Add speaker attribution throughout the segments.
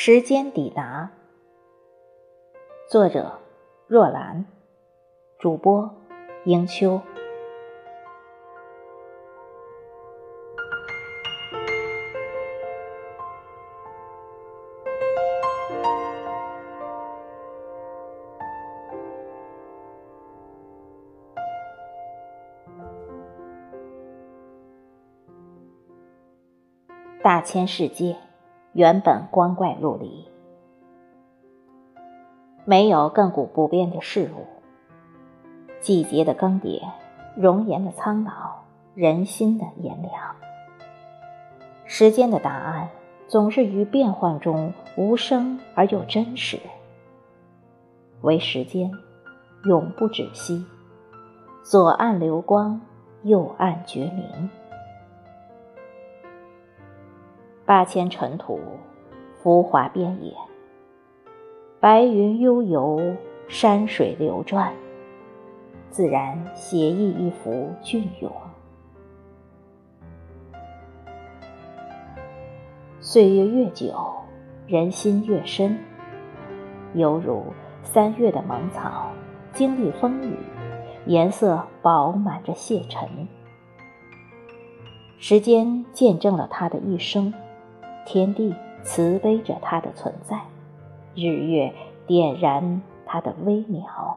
Speaker 1: 时间抵达。作者：若兰，主播：英秋。大千世界，原本光怪陆离，没有亘古不变的事物。季节的更迭，容颜的苍老，人心的炎凉。时间的答案，总是于变幻中无声而又真实。唯时间，永不止息，左岸流光，右岸绝明。八千尘土，浮华遍野。白云悠游，山水流转，自然写意一幅隽永。岁月越久，人心越深，犹如三月的芒草，经历风雨，颜色饱满着谢尘。时间见证了他的一生。天地慈悲着他的存在，日月点燃他的微渺。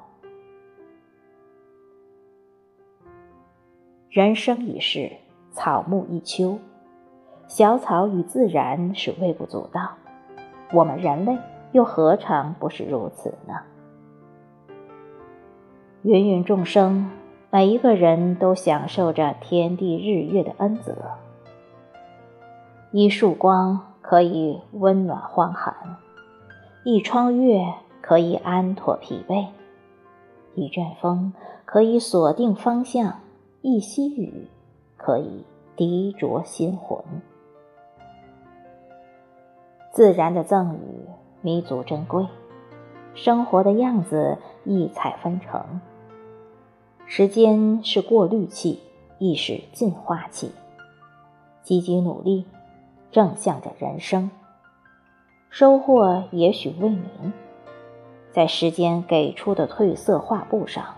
Speaker 1: 人生一世，草木一秋，小草与自然是微不足道，我们人类又何尝不是如此呢？芸芸众生，每一个人都享受着天地日月的恩泽。一束光可以温暖荒寒，一窗月可以安妥疲惫，一阵风可以锁定方向，一溪雨可以涤浊心魂。自然的赠予弥足珍贵，生活的样子异彩纷呈。时间是过滤器，亦是净化器。积极努力。正向着人生，收获也许未明，在时间给出的褪色画布上，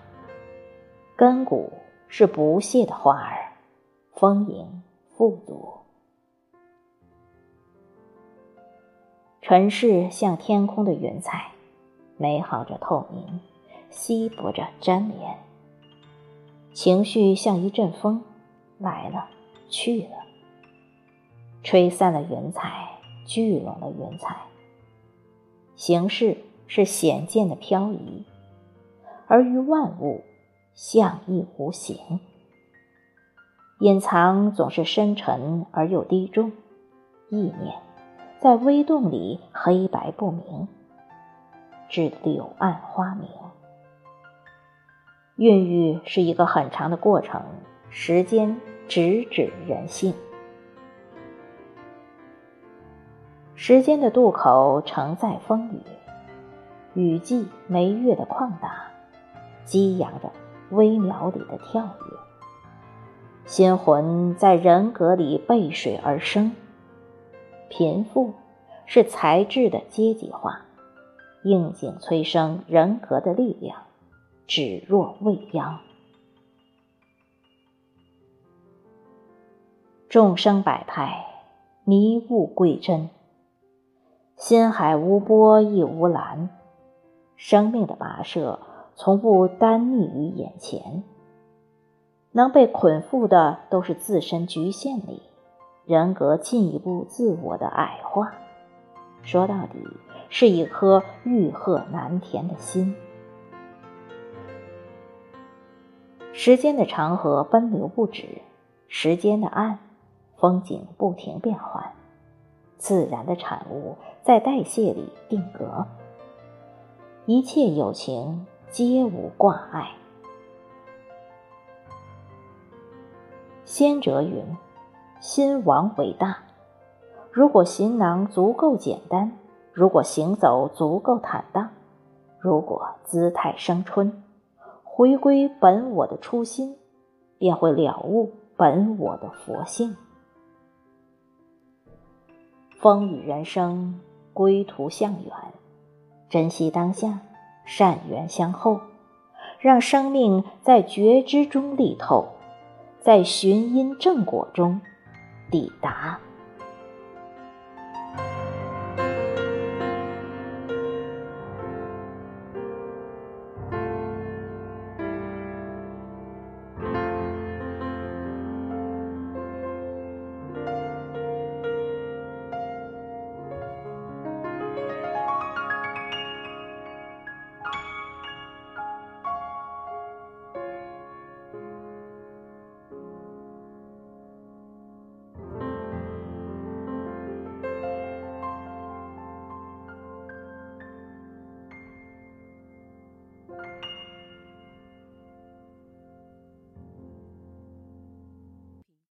Speaker 1: 根骨是不屑的花儿，丰盈富足。尘世像天空的云彩，美好着透明，稀薄着粘连。情绪像一阵风，来了去了。吹散了云彩，聚拢了云彩。形式是显见的漂移，而于万物，象亦无形。隐藏总是深沉而又低重，意念在微动里黑白不明，至柳暗花明。孕育是一个很长的过程，时间直指人性。时间的渡口承载风雨，雨季梅月的旷达，激扬着微苗里的跳跃。心魂在人格里背水而生。贫富是材质的阶级化，应景催生人格的力量，指若未央。众生百态，迷雾归真。心海无波亦无澜，生命的跋涉从不单立于眼前。能被捆缚的都是自身局限里，人格进一步自我的矮化。说到底，是一颗欲壑难填的心。时间的长河奔流不止，时间的岸，风景不停变换。自然的产物在代谢里定格，一切有情皆无挂碍。先哲云：“心王伟大。”如果行囊足够简单，如果行走足够坦荡，如果姿态生春，回归本我的初心，便会了悟本我的佛性。风雨人生，归途向远，珍惜当下，善缘相候，让生命在觉知中历透，在寻因正果中抵达。